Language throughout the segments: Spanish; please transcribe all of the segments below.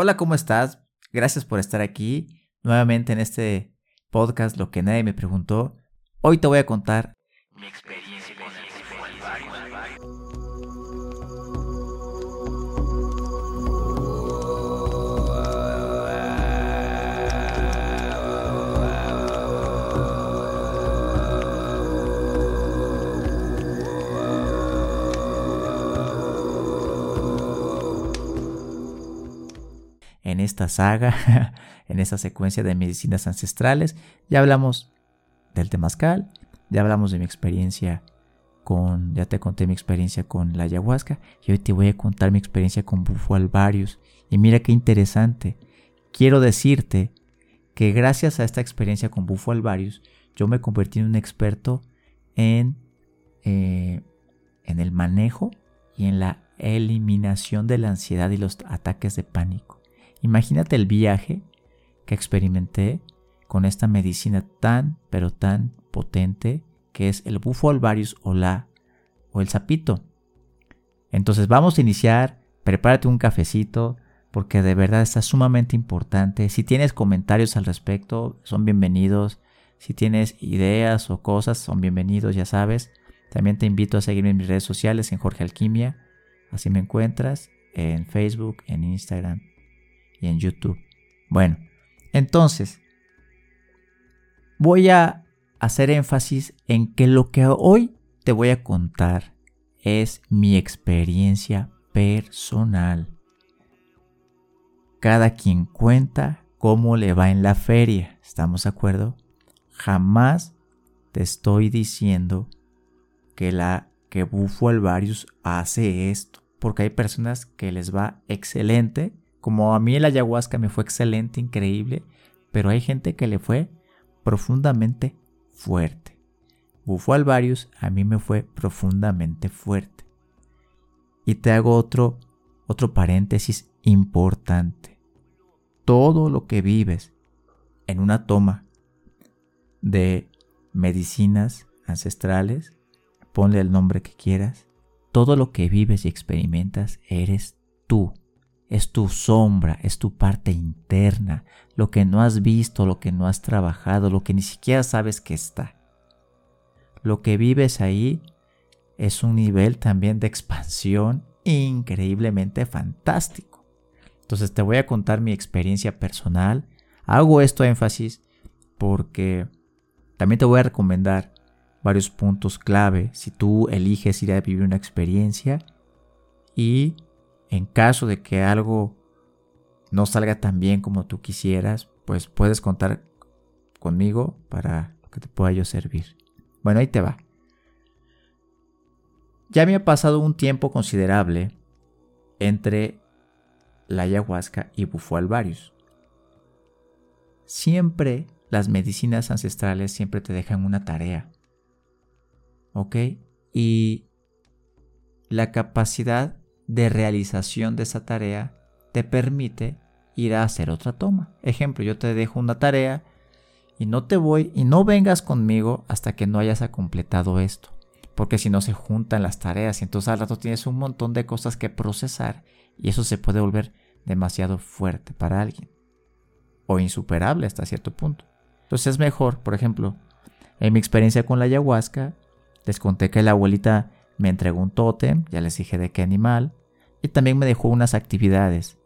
Hola, ¿cómo estás? Gracias por estar aquí nuevamente en este podcast Lo que nadie me preguntó. Hoy te voy a contar mi experiencia en esta saga, en esta secuencia de medicinas ancestrales. Ya hablamos del temazcal, ya hablamos de mi experiencia con, ya te conté mi experiencia con la ayahuasca y hoy te voy a contar mi experiencia con bufo alvarius. Y mira qué interesante. Quiero decirte que gracias a esta experiencia con bufo alvarius, yo me convertí en un experto en, eh, en el manejo y en la eliminación de la ansiedad y los ataques de pánico. Imagínate el viaje que experimenté con esta medicina tan, pero tan potente que es el bufo alvarius o la o el sapito. Entonces vamos a iniciar, prepárate un cafecito porque de verdad está sumamente importante. Si tienes comentarios al respecto, son bienvenidos. Si tienes ideas o cosas, son bienvenidos, ya sabes. También te invito a seguirme en mis redes sociales en Jorge Alquimia. Así me encuentras en Facebook, en Instagram y en YouTube. Bueno, entonces, voy a hacer énfasis en que lo que hoy te voy a contar es mi experiencia personal. Cada quien cuenta cómo le va en la feria, ¿estamos de acuerdo? Jamás te estoy diciendo que la que Bufo Alvarius hace esto, porque hay personas que les va excelente como a mí el ayahuasca me fue excelente, increíble, pero hay gente que le fue profundamente fuerte. Bufo alvarius a mí me fue profundamente fuerte. Y te hago otro, otro paréntesis importante. Todo lo que vives en una toma de medicinas ancestrales, ponle el nombre que quieras, todo lo que vives y experimentas eres tú es tu sombra, es tu parte interna, lo que no has visto, lo que no has trabajado, lo que ni siquiera sabes que está. Lo que vives ahí es un nivel también de expansión increíblemente fantástico. Entonces te voy a contar mi experiencia personal. Hago esto énfasis porque también te voy a recomendar varios puntos clave si tú eliges ir a vivir una experiencia y en caso de que algo no salga tan bien como tú quisieras, pues puedes contar conmigo para que te pueda yo servir. Bueno, ahí te va. Ya me ha pasado un tiempo considerable entre la ayahuasca y bufo alvarius. Siempre las medicinas ancestrales siempre te dejan una tarea. ¿Ok? Y la capacidad de realización de esa tarea te permite ir a hacer otra toma. Ejemplo, yo te dejo una tarea y no te voy y no vengas conmigo hasta que no hayas completado esto. Porque si no se juntan las tareas y entonces al rato tienes un montón de cosas que procesar y eso se puede volver demasiado fuerte para alguien. O insuperable hasta cierto punto. Entonces es mejor, por ejemplo, en mi experiencia con la ayahuasca, les conté que la abuelita me entregó un tótem, ya les dije de qué animal, y también me dejó unas actividades.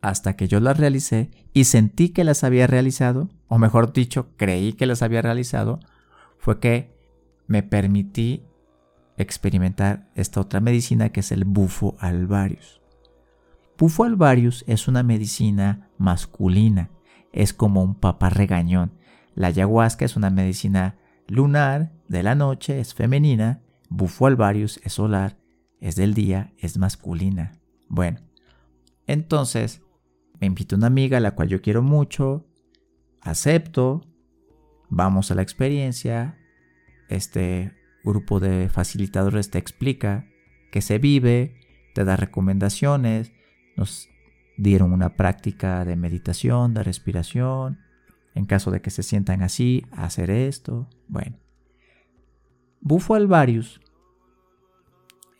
Hasta que yo las realicé y sentí que las había realizado, o mejor dicho, creí que las había realizado, fue que me permití experimentar esta otra medicina que es el bufo alvarius. Bufo alvarius es una medicina masculina, es como un papá regañón. La ayahuasca es una medicina lunar, de la noche, es femenina, bufo alvarius es solar es del día, es masculina. Bueno, entonces me invita una amiga a la cual yo quiero mucho, acepto, vamos a la experiencia, este grupo de facilitadores te explica que se vive, te da recomendaciones, nos dieron una práctica de meditación, de respiración, en caso de que se sientan así, hacer esto, bueno. Bufo alvarius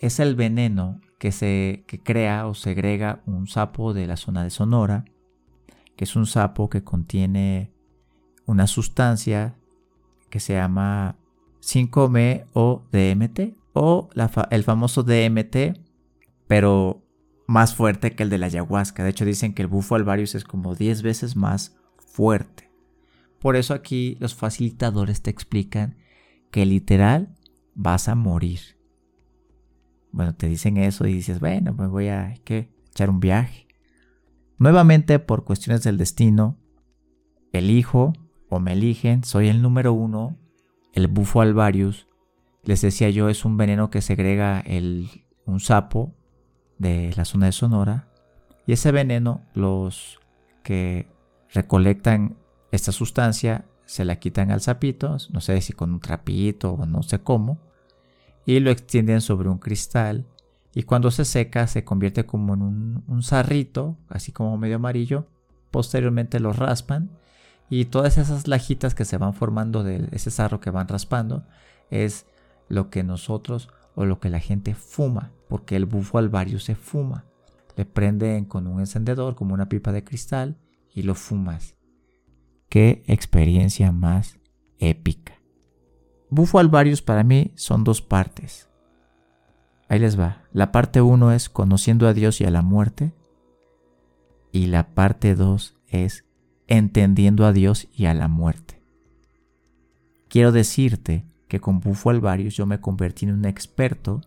es el veneno que se que crea o segrega un sapo de la zona de Sonora, que es un sapo que contiene una sustancia que se llama 5-ME o DMT o el famoso DMT, pero más fuerte que el de la ayahuasca. De hecho dicen que el bufo alvarius es como 10 veces más fuerte. Por eso aquí los facilitadores te explican que literal vas a morir. Bueno, te dicen eso y dices, bueno, me voy a echar un viaje. Nuevamente, por cuestiones del destino, elijo o me eligen, soy el número uno, el bufo alvarius. Les decía yo, es un veneno que segrega el, un sapo de la zona de Sonora. Y ese veneno, los que recolectan esta sustancia, se la quitan al sapito, no sé si con un trapito o no sé cómo, y lo extienden sobre un cristal. Y cuando se seca se convierte como en un, un sarrito, así como medio amarillo. Posteriormente lo raspan y todas esas lajitas que se van formando de ese sarro que van raspando es lo que nosotros o lo que la gente fuma, porque el bufo alvario se fuma. Le prenden con un encendedor como una pipa de cristal y lo fumas. Qué experiencia más épica. Bufo Alvarius para mí son dos partes. Ahí les va. La parte 1 es conociendo a Dios y a la muerte. Y la parte 2 es entendiendo a Dios y a la muerte. Quiero decirte que con Bufo Alvarius yo me convertí en un experto,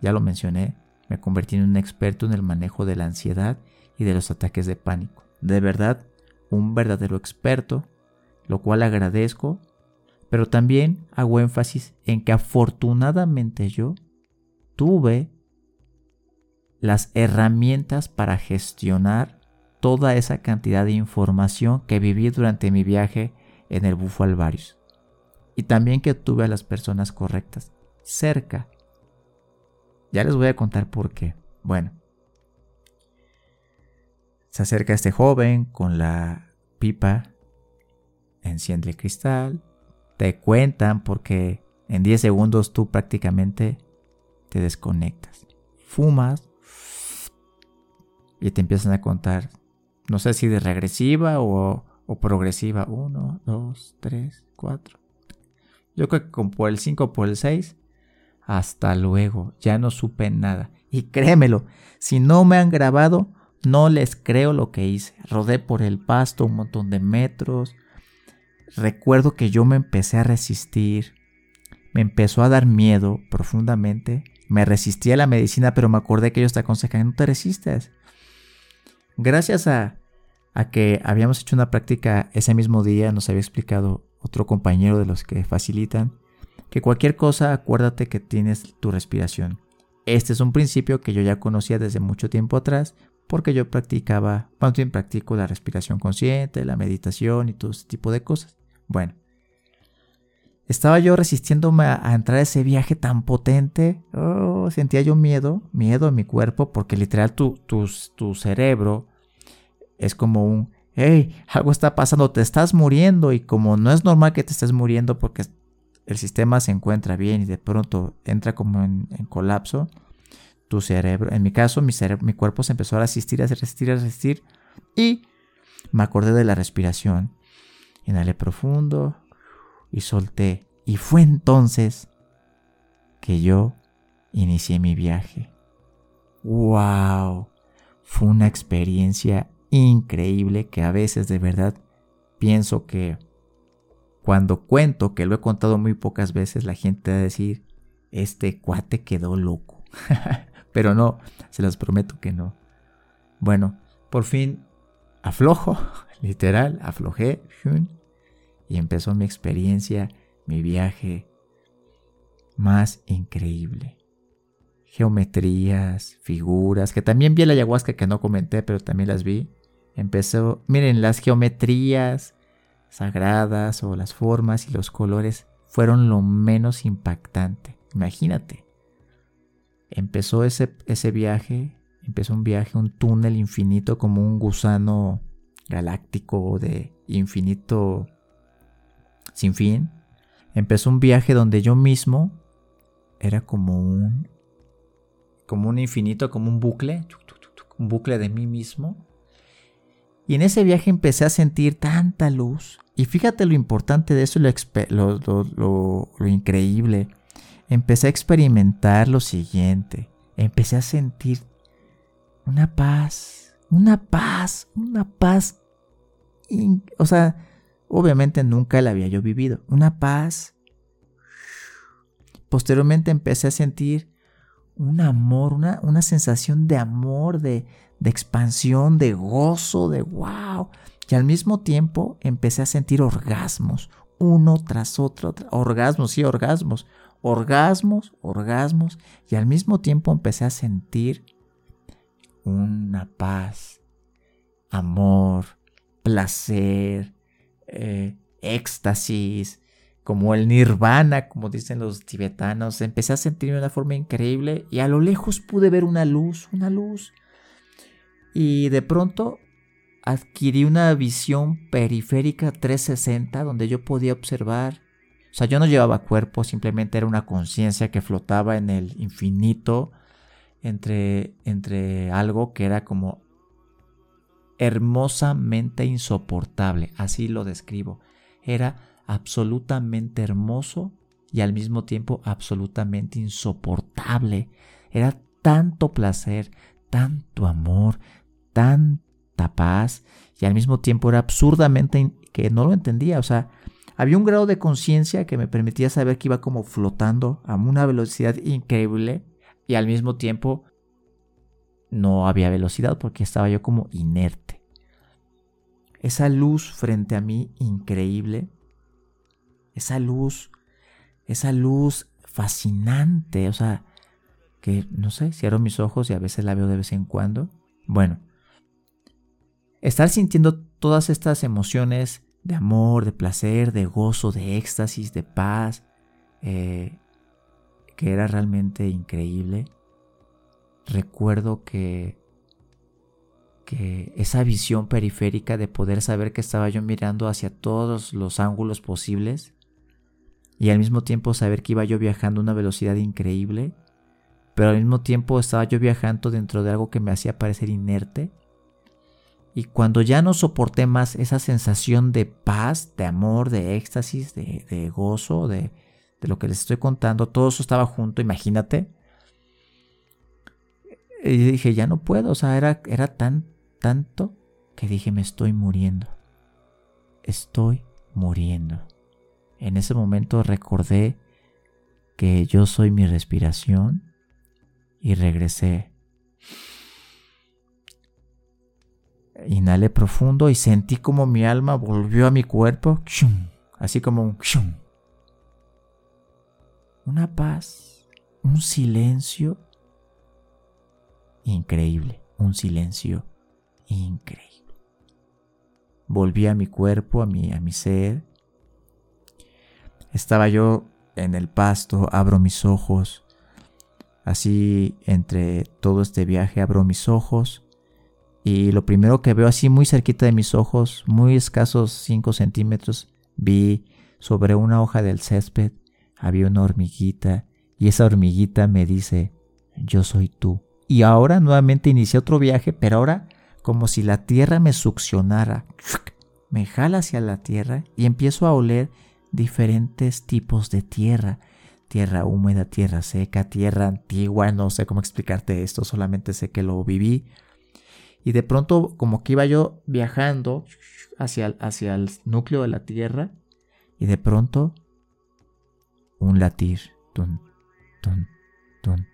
ya lo mencioné, me convertí en un experto en el manejo de la ansiedad y de los ataques de pánico. De verdad, un verdadero experto, lo cual agradezco, pero también hago énfasis en que afortunadamente yo tuve las herramientas para gestionar toda esa cantidad de información que viví durante mi viaje en el Bufo Alvarius. Y también que tuve a las personas correctas cerca. Ya les voy a contar por qué. Bueno, se acerca este joven con la pipa, enciende el cristal, te cuentan porque en 10 segundos tú prácticamente te desconectas. Fumas y te empiezan a contar, no sé si de regresiva o, progresiva. 1, 2, 3, 4. Yo creo que por el 5 por el 6. Hasta luego, ya no supe nada. Y créemelo, si no me han grabado, no les creo lo que hice. Rodé por el pasto un montón de metros. Recuerdo que yo me empecé a resistir. Me empezó a dar miedo profundamente. Me resistí a la medicina, pero me acordé que ellos te aconsejan, no te resistas. Gracias a, que habíamos hecho una práctica ese mismo día, nos había explicado otro compañero de los que facilitan, que cualquier cosa acuérdate que tienes tu respiración. Este es un principio que yo ya conocía desde mucho tiempo atrás, porque yo practicaba, más practico la respiración consciente, la meditación y todo ese tipo de cosas. Bueno, estaba yo resistiéndome a, entrar a ese viaje tan potente. Oh, sentía yo miedo, miedo en mi cuerpo, porque literal tu, tu cerebro es como un, hey, algo está pasando, te estás muriendo y como no es normal que te estés muriendo porque el sistema se encuentra bien y de pronto entra como en colapso, tu cerebro. En mi caso, mi, cerebro, mi cuerpo se empezó a resistir, a resistir, a resistir. Y me acordé de la respiración. Inhalé profundo y solté. Y fue entonces que yo inicié mi viaje. ¡Wow! Fue una experiencia increíble que a veces de verdad pienso que cuando cuento, que lo he contado muy pocas veces, la gente va a decir, este cuate quedó loco. Pero no, se los prometo que no. Bueno, por fin aflojo, literal, aflojé. Y empezó mi experiencia, mi viaje más increíble. Geometrías, figuras, que también vi la ayahuasca que no comenté, pero también las vi. Empezó, miren, las geometrías sagradas o las formas y los colores fueron lo menos impactante. Imagínate, empezó ese, ese viaje, empezó un viaje, un túnel infinito como un gusano galáctico de infinito sin fin. Empezó un viaje donde yo mismo era como un como un infinito, como un bucle, un bucle de mí mismo. Y en ese viaje empecé a sentir tanta luz. Y fíjate lo importante de eso, lo, lo, lo increíble. Empecé a experimentar lo siguiente. Empecé a sentir una paz, una paz, una paz. O sea, obviamente nunca la había yo vivido. Una paz. Posteriormente empecé a sentir un amor, una, una sensación de amor, de, de expansión, de gozo, de wow. Y al mismo tiempo empecé a sentir orgasmos, uno tras otro, orgasmos, sí, orgasmos, orgasmos, orgasmos. Y al mismo tiempo empecé a sentir una paz, amor, placer, eh, éxtasis, como el nirvana, como dicen los tibetanos. Empecé a sentirme de una forma increíble y a lo lejos pude ver una luz, una luz. Y de pronto adquirí una visión periférica 360 donde yo podía observar, o sea, yo no llevaba cuerpo, simplemente era una conciencia que flotaba en el infinito entre, entre algo que era como hermosamente insoportable, así lo describo. Era absolutamente hermoso y al mismo tiempo absolutamente insoportable. Era tanto placer, tanto amor, tanta paz y al mismo tiempo era absurdamente que no lo entendía. O sea, había un grado de conciencia que me permitía saber que iba como flotando a una velocidad increíble y al mismo tiempo no había velocidad porque estaba yo como inerte. Esa luz frente a mí increíble, esa luz, esa luz fascinante, o sea, que no sé, cierro mis ojos y a veces la veo de vez en cuando. Bueno, estar sintiendo todas estas emociones de amor, de placer, de gozo, de éxtasis, de paz, eh, que era realmente increíble. Recuerdo que, que esa visión periférica de poder saber que estaba yo mirando hacia todos los ángulos posibles y al mismo tiempo saber que iba yo viajando a una velocidad increíble, pero al mismo tiempo estaba yo viajando dentro de algo que me hacía parecer inerte y cuando ya no soporté más esa sensación de paz, de amor, de éxtasis, de, gozo, de, lo que les estoy contando, todo eso estaba junto, imagínate. Y dije, ya no puedo, o sea, era, era tan, tanto que dije, me estoy muriendo. Estoy muriendo. En ese momento recordé que yo soy mi respiración y regresé Inhalé profundo y sentí como mi alma volvió a mi cuerpo, así como un... Una paz, un silencio increíble, un silencio increíble. Volví a mi cuerpo, a mi, a mi ser. Estaba yo en el pasto, abro mis ojos. Así entre todo este viaje abro mis ojos y lo primero que veo así muy cerquita de mis ojos, muy escasos 5 centímetros, vi sobre una hoja del césped, había una hormiguita y esa hormiguita me dice, yo soy tú. Y ahora nuevamente inicié otro viaje, pero ahora como si la tierra me succionara. Me jala hacia la tierra y empiezo a oler diferentes tipos de tierra. Tierra húmeda, tierra seca, tierra antigua, no sé cómo explicarte esto, solamente sé que lo viví. Y de pronto como que iba yo viajando hacia, hacia el núcleo de la Tierra y de pronto un latir, tun, tun, tun,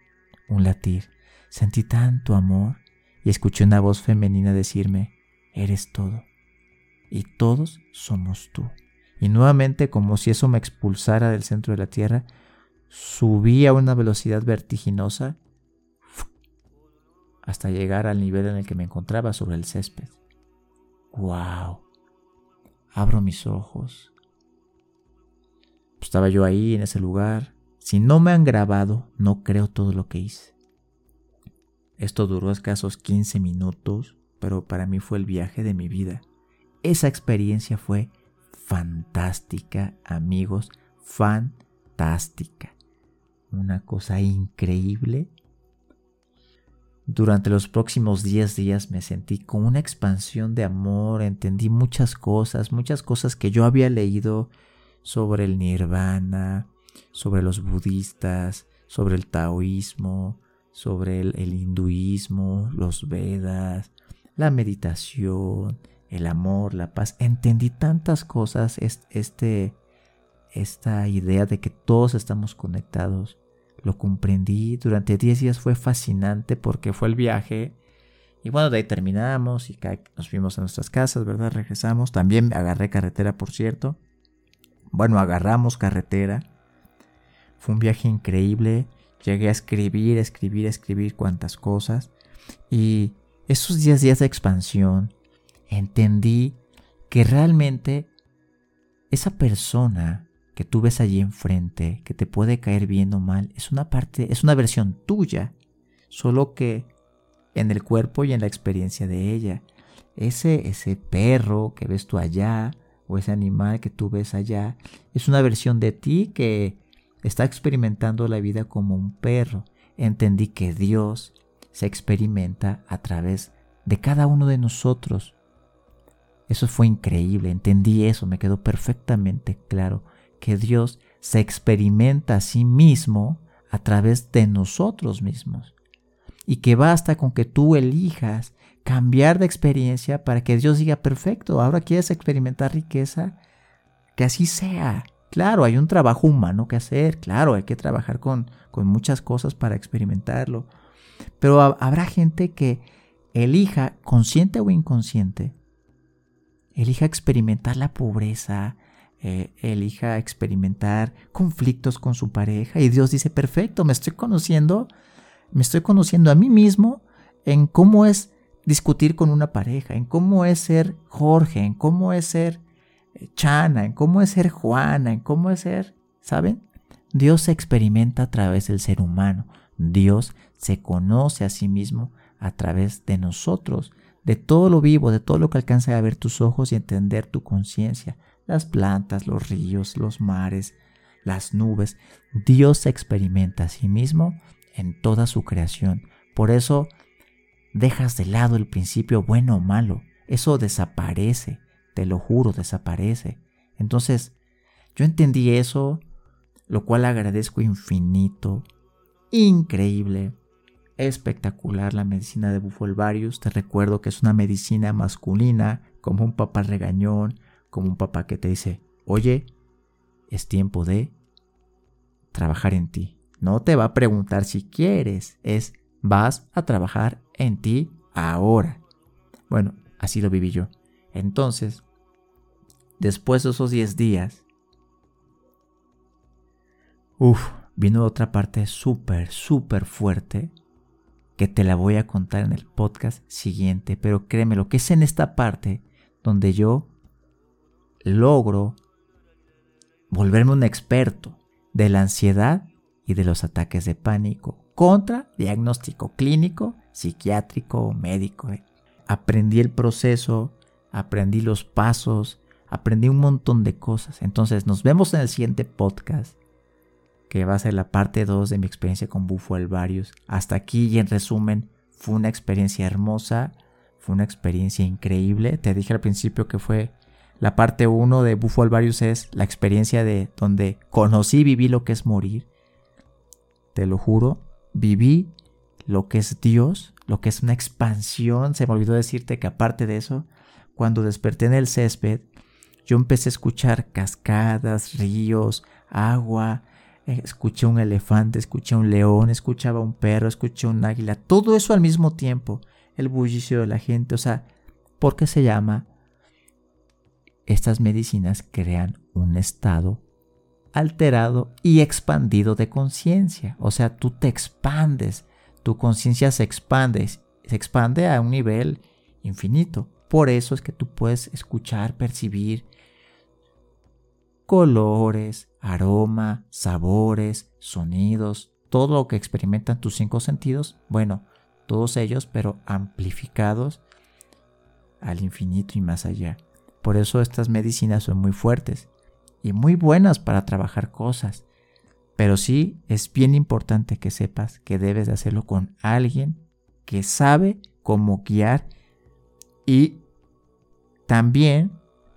un latir. Sentí tanto amor y escuché una voz femenina decirme, eres todo y todos somos tú. Y nuevamente, como si eso me expulsara del centro de la Tierra, subí a una velocidad vertiginosa hasta llegar al nivel en el que me encontraba sobre el césped. ¡Wow! Abro mis ojos. Estaba yo ahí en ese lugar. Si no me han grabado, no creo todo lo que hice. Esto duró escasos 15 minutos, pero para mí fue el viaje de mi vida. Esa experiencia fue fantástica, amigos, fantástica. Una cosa increíble durante los próximos 10 días me sentí con una expansión de amor, entendí muchas cosas, muchas cosas que yo había leído sobre el nirvana, sobre los budistas, sobre el taoísmo, sobre el, hinduismo, los Vedas, la meditación, el amor, la paz. Entendí tantas cosas, este, esta idea de que todos estamos conectados lo comprendí. Durante 10 días fue fascinante porque fue el viaje. Y bueno, de ahí terminamos y nos fuimos a nuestras casas, ¿verdad? Regresamos. También agarré carretera, por cierto. Bueno, agarramos carretera. Fue un viaje increíble. Llegué a escribir, escribir, escribir cuantas cosas. Y esos 10 días de expansión, entendí que realmente esa persona que tú ves allí enfrente, que te puede caer bien o mal, es una parte, es una versión tuya, solo que en el cuerpo y en la experiencia de ella. Ese, ese perro que ves tú allá, o ese animal que tú ves allá, es una versión de ti que está experimentando la vida como un perro. Entendí que Dios se experimenta a través de cada uno de nosotros. Eso fue increíble, entendí eso, me quedó perfectamente claro que Dios se experimenta a sí mismo a través de nosotros mismos. Y que basta con que tú elijas cambiar de experiencia para que Dios diga, perfecto, ahora quieres experimentar riqueza, que así sea. Claro, hay un trabajo humano que hacer, claro, hay que trabajar con, con muchas cosas para experimentarlo. Pero habrá gente que elija, consciente o inconsciente, elija experimentar la pobreza, eh, elija experimentar conflictos con su pareja y Dios dice, perfecto, me estoy conociendo, me estoy conociendo a mí mismo en cómo es discutir con una pareja, en cómo es ser Jorge, en cómo es ser eh, Chana, en cómo es ser Juana, en cómo es ser, ¿saben? Dios se experimenta a través del ser humano, Dios se conoce a sí mismo a través de nosotros, de todo lo vivo, de todo lo que alcanza a ver tus ojos y entender tu conciencia las plantas, los ríos, los mares, las nubes. Dios se experimenta a sí mismo en toda su creación. Por eso dejas de lado el principio bueno o malo. Eso desaparece, te lo juro, desaparece. Entonces, yo entendí eso, lo cual agradezco infinito, increíble, espectacular la medicina de Bufolvarius. Te recuerdo que es una medicina masculina, como un papá regañón, como un papá que te dice, oye, es tiempo de trabajar en ti. No te va a preguntar si quieres, es vas a trabajar en ti ahora. Bueno, así lo viví yo. Entonces, después de esos 10 días, uff, vino otra parte súper, súper fuerte que te la voy a contar en el podcast siguiente, pero créeme lo que es en esta parte donde yo logro volverme un experto de la ansiedad y de los ataques de pánico contra diagnóstico clínico, psiquiátrico o médico. ¿eh? Aprendí el proceso, aprendí los pasos, aprendí un montón de cosas. Entonces nos vemos en el siguiente podcast, que va a ser la parte 2 de mi experiencia con Bufo Alvarius. Hasta aquí y en resumen, fue una experiencia hermosa, fue una experiencia increíble. Te dije al principio que fue la parte 1 de Bufo Alvarius es la experiencia de donde conocí y viví lo que es morir. Te lo juro, viví lo que es Dios, lo que es una expansión. Se me olvidó decirte que aparte de eso, cuando desperté en el césped, yo empecé a escuchar cascadas, ríos, agua, eh, escuché un elefante, escuché un león, escuchaba un perro, escuché un águila, todo eso al mismo tiempo, el bullicio de la gente, o sea, ¿por qué se llama estas medicinas crean un estado alterado y expandido de conciencia. O sea, tú te expandes, tu conciencia se expande, se expande a un nivel infinito. Por eso es que tú puedes escuchar, percibir colores, aroma, sabores, sonidos, todo lo que experimentan tus cinco sentidos. Bueno, todos ellos, pero amplificados al infinito y más allá. Por eso estas medicinas son muy fuertes y muy buenas para trabajar cosas. Pero sí es bien importante que sepas que debes de hacerlo con alguien que sabe cómo guiar y también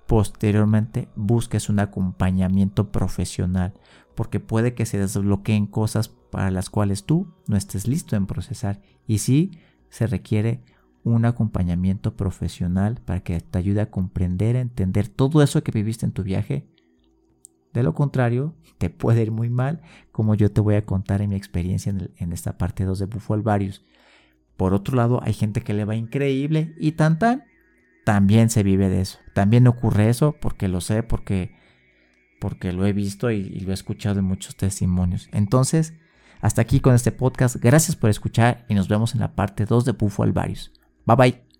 posteriormente busques un acompañamiento profesional porque puede que se desbloqueen cosas para las cuales tú no estés listo en procesar y sí se requiere un acompañamiento profesional para que te ayude a comprender, a entender todo eso que viviste en tu viaje. De lo contrario, te puede ir muy mal, como yo te voy a contar en mi experiencia en, esta parte 2 de Bufo Alvarius. Por otro lado, hay gente que le va increíble y tan tan, también se vive de eso. También ocurre eso porque lo sé, porque, porque lo he visto y, lo he escuchado en muchos testimonios. Entonces, hasta aquí con este podcast. Gracias por escuchar y nos vemos en la parte 2 de Bufo Alvarius. Bye bye.